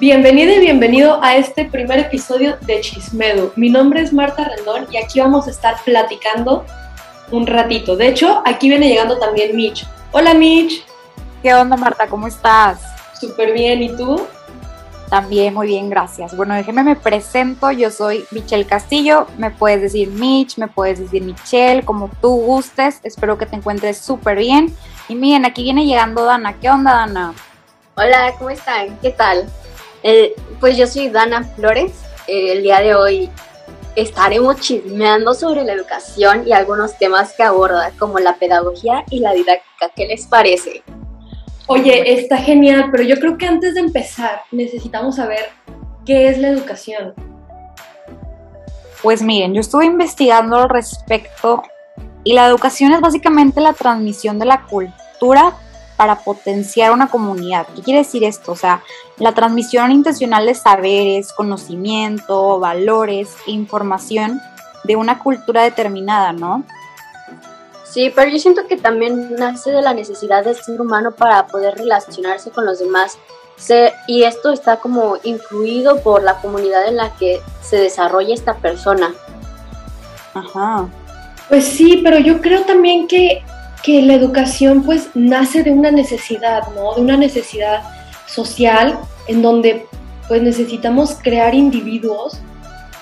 Bienvenido y bienvenido a este primer episodio de Chismedo. Mi nombre es Marta Rendón y aquí vamos a estar platicando un ratito. De hecho, aquí viene llegando también Mitch. Hola Mitch. ¿Qué onda Marta? ¿Cómo estás? Súper bien, ¿y tú? También muy bien, gracias. Bueno, déjeme me presento, yo soy Michelle Castillo, me puedes decir Mitch, me puedes decir Michelle, como tú gustes, espero que te encuentres súper bien. Y miren, aquí viene llegando Dana, ¿qué onda Dana? Hola, ¿cómo están? ¿Qué tal? Eh, pues yo soy Dana Flores. Eh, el día de hoy estaremos chismeando sobre la educación y algunos temas que aborda, como la pedagogía y la didáctica. ¿Qué les parece? Oye, está genial, pero yo creo que antes de empezar necesitamos saber qué es la educación. Pues miren, yo estuve investigando al respecto y la educación es básicamente la transmisión de la cultura para potenciar una comunidad. ¿Qué quiere decir esto? O sea, la transmisión intencional de saberes, conocimiento, valores e información de una cultura determinada, ¿no? Sí, pero yo siento que también nace de la necesidad del ser humano para poder relacionarse con los demás. y esto está como influido por la comunidad en la que se desarrolla esta persona. Ajá. Pues sí, pero yo creo también que que la educación pues nace de una necesidad, ¿no? De una necesidad social en donde pues necesitamos crear individuos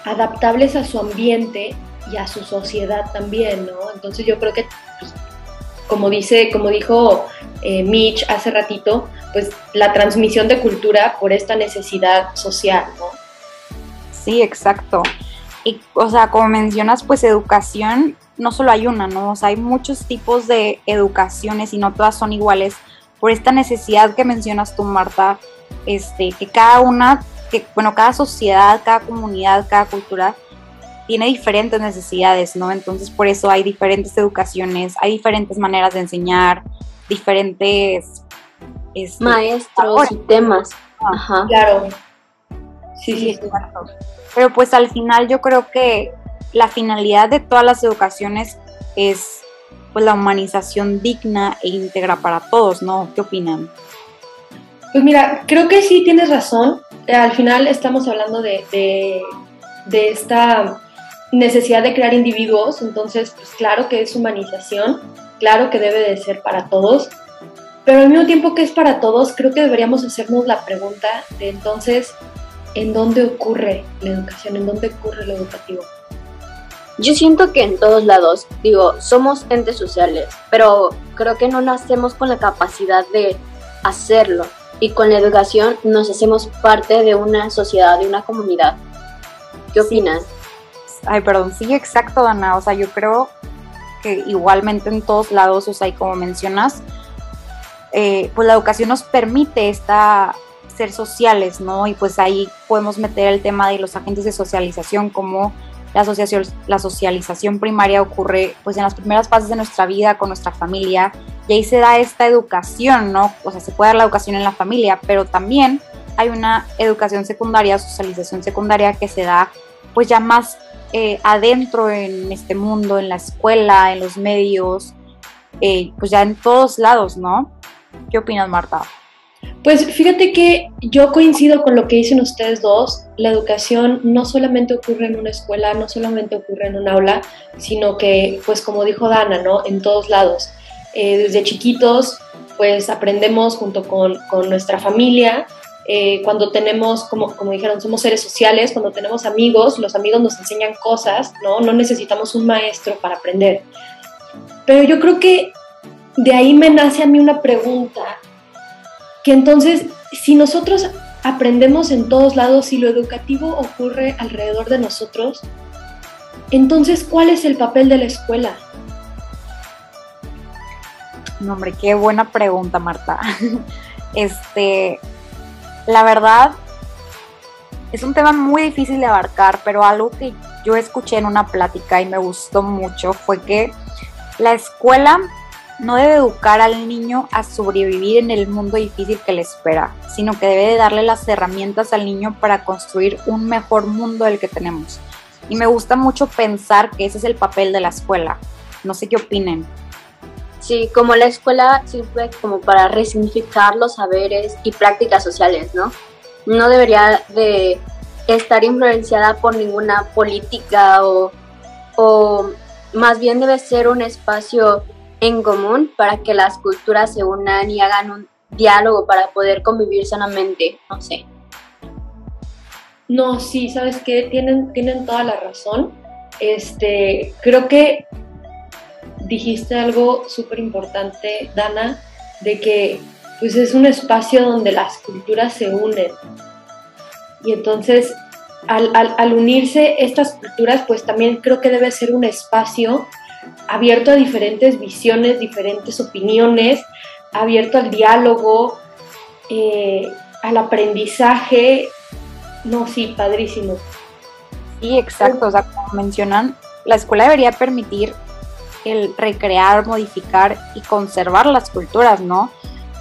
adaptables a su ambiente y a su sociedad también, ¿no? Entonces yo creo que, pues, como dice, como dijo eh, Mitch hace ratito, pues la transmisión de cultura por esta necesidad social, ¿no? Sí, exacto. Y, o sea, como mencionas, pues educación no solo hay una, ¿no? O sea, hay muchos tipos de educaciones y no todas son iguales por esta necesidad que mencionas tú, Marta, este, que cada una, que, bueno, cada sociedad, cada comunidad, cada cultura tiene diferentes necesidades, ¿no? Entonces, por eso hay diferentes educaciones, hay diferentes maneras de enseñar, diferentes este, maestros y temas. Ajá. Claro. Sí, sí, exacto. Pero pues al final yo creo que la finalidad de todas las educaciones es pues la humanización digna e íntegra para todos, ¿no? ¿Qué opinan? Pues mira, creo que sí tienes razón. Al final estamos hablando de, de, esta necesidad de crear individuos, entonces pues claro que es humanización, claro que debe de ser para todos, pero al mismo tiempo que es para todos, creo que deberíamos hacernos la pregunta de entonces, ¿en dónde ocurre la educación? ¿En dónde ocurre lo educativo? Yo siento que en todos lados, digo, somos entes sociales, pero creo que no nacemos con la capacidad de hacerlo y con la educación nos hacemos parte de una sociedad, de una comunidad. ¿Qué opinas? Ay, perdón, sí, exacto, Ana. O sea, yo creo que igualmente en todos lados, o sea, y como mencionas, eh, pues la educación nos permite esta ser sociales, ¿no? Y pues ahí podemos meter el tema de los agentes de socialización como la, asociación, la socialización primaria ocurre pues en las primeras fases de nuestra vida con nuestra familia y ahí se da esta educación, ¿no? O sea, se puede dar la educación en la familia, pero también hay una educación secundaria, socialización secundaria que se da pues ya más eh, adentro en este mundo, en la escuela, en los medios, eh, pues ya en todos lados, ¿no? ¿Qué opinas, Marta? Pues fíjate que yo coincido con lo que dicen ustedes dos. La educación no solamente ocurre en una escuela, no solamente ocurre en un aula, sino que, pues como dijo Dana, ¿no? En todos lados. Eh, desde chiquitos, pues aprendemos junto con, con nuestra familia. Eh, cuando tenemos, como, como dijeron, somos seres sociales, cuando tenemos amigos, los amigos nos enseñan cosas, ¿no? No necesitamos un maestro para aprender. Pero yo creo que de ahí me nace a mí una pregunta entonces, si nosotros aprendemos en todos lados y lo educativo ocurre alrededor de nosotros, entonces, ¿cuál es el papel de la escuela? No, hombre, qué buena pregunta, Marta. Este, la verdad, es un tema muy difícil de abarcar, pero algo que yo escuché en una plática y me gustó mucho fue que la escuela no debe educar al niño a sobrevivir en el mundo difícil que le espera, sino que debe de darle las herramientas al niño para construir un mejor mundo del que tenemos. Y me gusta mucho pensar que ese es el papel de la escuela. No sé qué opinen. Sí, como la escuela sirve como para resignificar los saberes y prácticas sociales, ¿no? no debería de estar influenciada por ninguna política o, o más bien debe ser un espacio en común para que las culturas se unan y hagan un diálogo para poder convivir sanamente, no sé. No, sí, sabes que tienen, tienen toda la razón. Este, creo que dijiste algo súper importante, Dana, de que pues es un espacio donde las culturas se unen. Y entonces, al, al, unirse estas culturas, pues también creo que debe ser un espacio abierto a diferentes visiones, diferentes opiniones, abierto al diálogo, eh, al aprendizaje. No, sí, padrísimo. Sí, exacto. O sea, como mencionan, la escuela debería permitir el recrear, modificar y conservar las culturas, ¿no?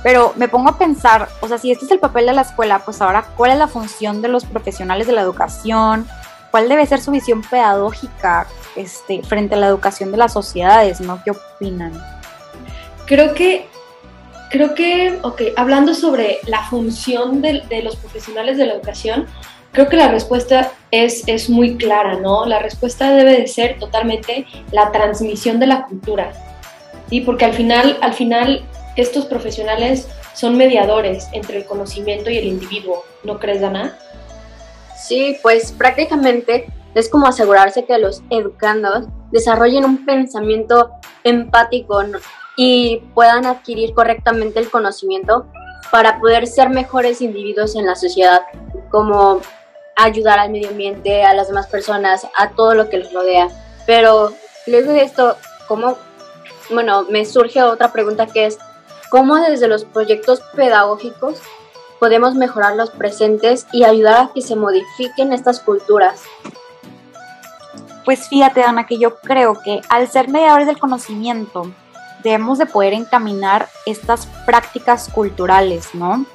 Pero me pongo a pensar, o sea, si este es el papel de la escuela, pues ahora, ¿cuál es la función de los profesionales de la educación? ¿Cuál debe ser su visión pedagógica este, frente a la educación de las sociedades, ¿no? ¿Qué opinan? Creo que, creo que, ok, hablando sobre la función de, de los profesionales de la educación, creo que la respuesta es, es muy clara, ¿no? La respuesta debe de ser totalmente la transmisión de la cultura, ¿sí? Porque al final, al final estos profesionales son mediadores entre el conocimiento y el individuo, ¿no crees, Dana? Sí, pues prácticamente es como asegurarse que los educandos desarrollen un pensamiento empático y puedan adquirir correctamente el conocimiento para poder ser mejores individuos en la sociedad, como ayudar al medio ambiente, a las demás personas, a todo lo que les rodea. Pero luego de esto, ¿cómo? Bueno, me surge otra pregunta que es, cómo desde los proyectos pedagógicos podemos mejorar los presentes y ayudar a que se modifiquen estas culturas. Pues fíjate, Ana, que yo creo que al ser mediadores del conocimiento, debemos de poder encaminar estas prácticas culturales, ¿no?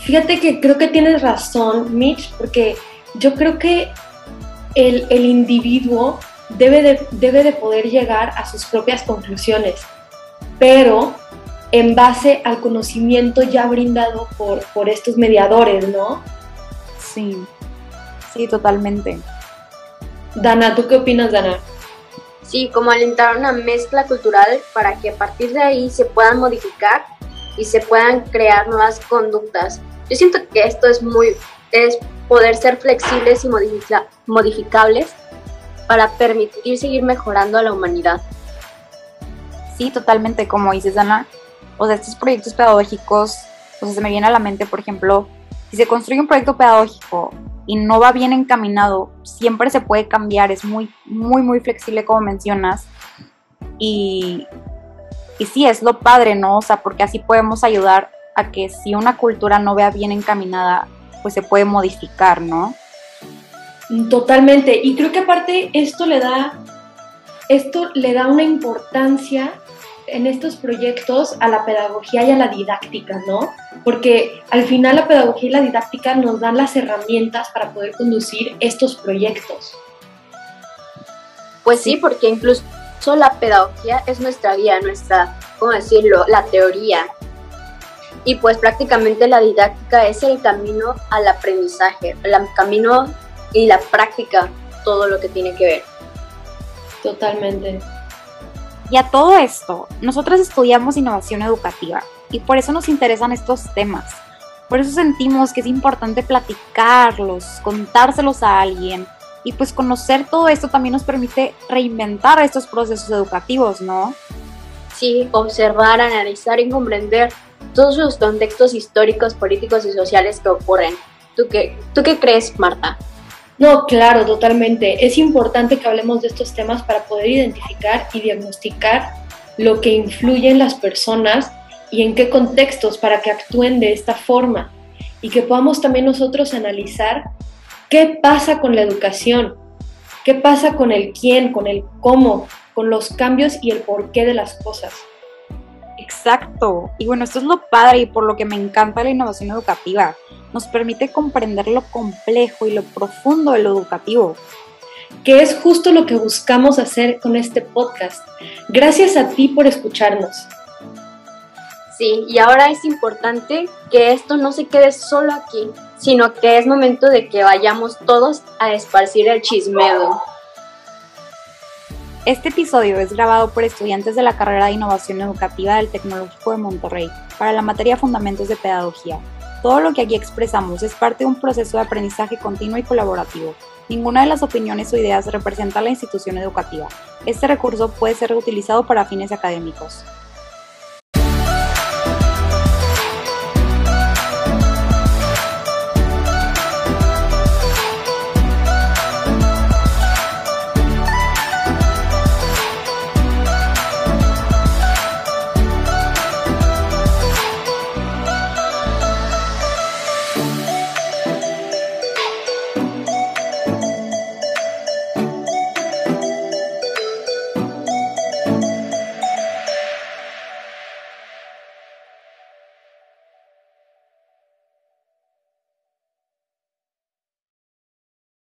Fíjate que creo que tienes razón, Mitch, porque yo creo que el, el individuo debe de, debe de poder llegar a sus propias conclusiones pero en base al conocimiento ya brindado por, por estos mediadores, ¿no? Sí, sí, totalmente. Dana, ¿tú qué opinas, Dana? Sí, como alentar una mezcla cultural para que a partir de ahí se puedan modificar y se puedan crear nuevas conductas. Yo siento que esto es muy, es poder ser flexibles y modificables para permitir seguir mejorando a la humanidad sí, totalmente, como dices, Ana, o sea, estos proyectos pedagógicos, o sea, se me viene a la mente, por ejemplo, si se construye un proyecto pedagógico y no va bien encaminado, siempre se puede cambiar, es muy, muy, muy flexible como mencionas. Y, y sí, es lo padre, ¿no? O sea, porque así podemos ayudar a que si una cultura no vea bien encaminada, pues se puede modificar, ¿no? Totalmente. Y creo que aparte esto le da, esto le da una importancia en estos proyectos a la pedagogía y a la didáctica, ¿no? Porque al final la pedagogía y la didáctica nos dan las herramientas para poder conducir estos proyectos. Pues sí, porque incluso la pedagogía es nuestra guía, nuestra, ¿cómo decirlo?, la teoría. Y pues prácticamente la didáctica es el camino al aprendizaje, el camino y la práctica, todo lo que tiene que ver. Totalmente. Y a todo esto, nosotros estudiamos innovación educativa y por eso nos interesan estos temas. Por eso sentimos que es importante platicarlos, contárselos a alguien y pues conocer todo esto también nos permite reinventar estos procesos educativos, ¿no? Sí, observar, analizar y comprender todos los contextos históricos, políticos y sociales que ocurren. ¿Tú qué, ¿Tú qué crees, Marta? No, claro, totalmente. Es importante que hablemos de estos temas para poder identificar y diagnosticar lo que influye en las personas y en qué contextos para que actúen de esta forma y que podamos también nosotros analizar qué pasa con la educación, qué pasa con el quién, con el cómo, con los cambios y el porqué de las cosas. Exacto. Y bueno, esto es lo padre y por lo que me encanta la innovación educativa nos permite comprender lo complejo y lo profundo de lo educativo. Que es justo lo que buscamos hacer con este podcast. Gracias a ti por escucharnos. Sí, y ahora es importante que esto no se quede solo aquí, sino que es momento de que vayamos todos a esparcir el chismeo. Este episodio es grabado por estudiantes de la carrera de Innovación Educativa del Tecnológico de Monterrey para la materia Fundamentos de Pedagogía. Todo lo que aquí expresamos es parte de un proceso de aprendizaje continuo y colaborativo. Ninguna de las opiniones o ideas representa a la institución educativa. Este recurso puede ser reutilizado para fines académicos.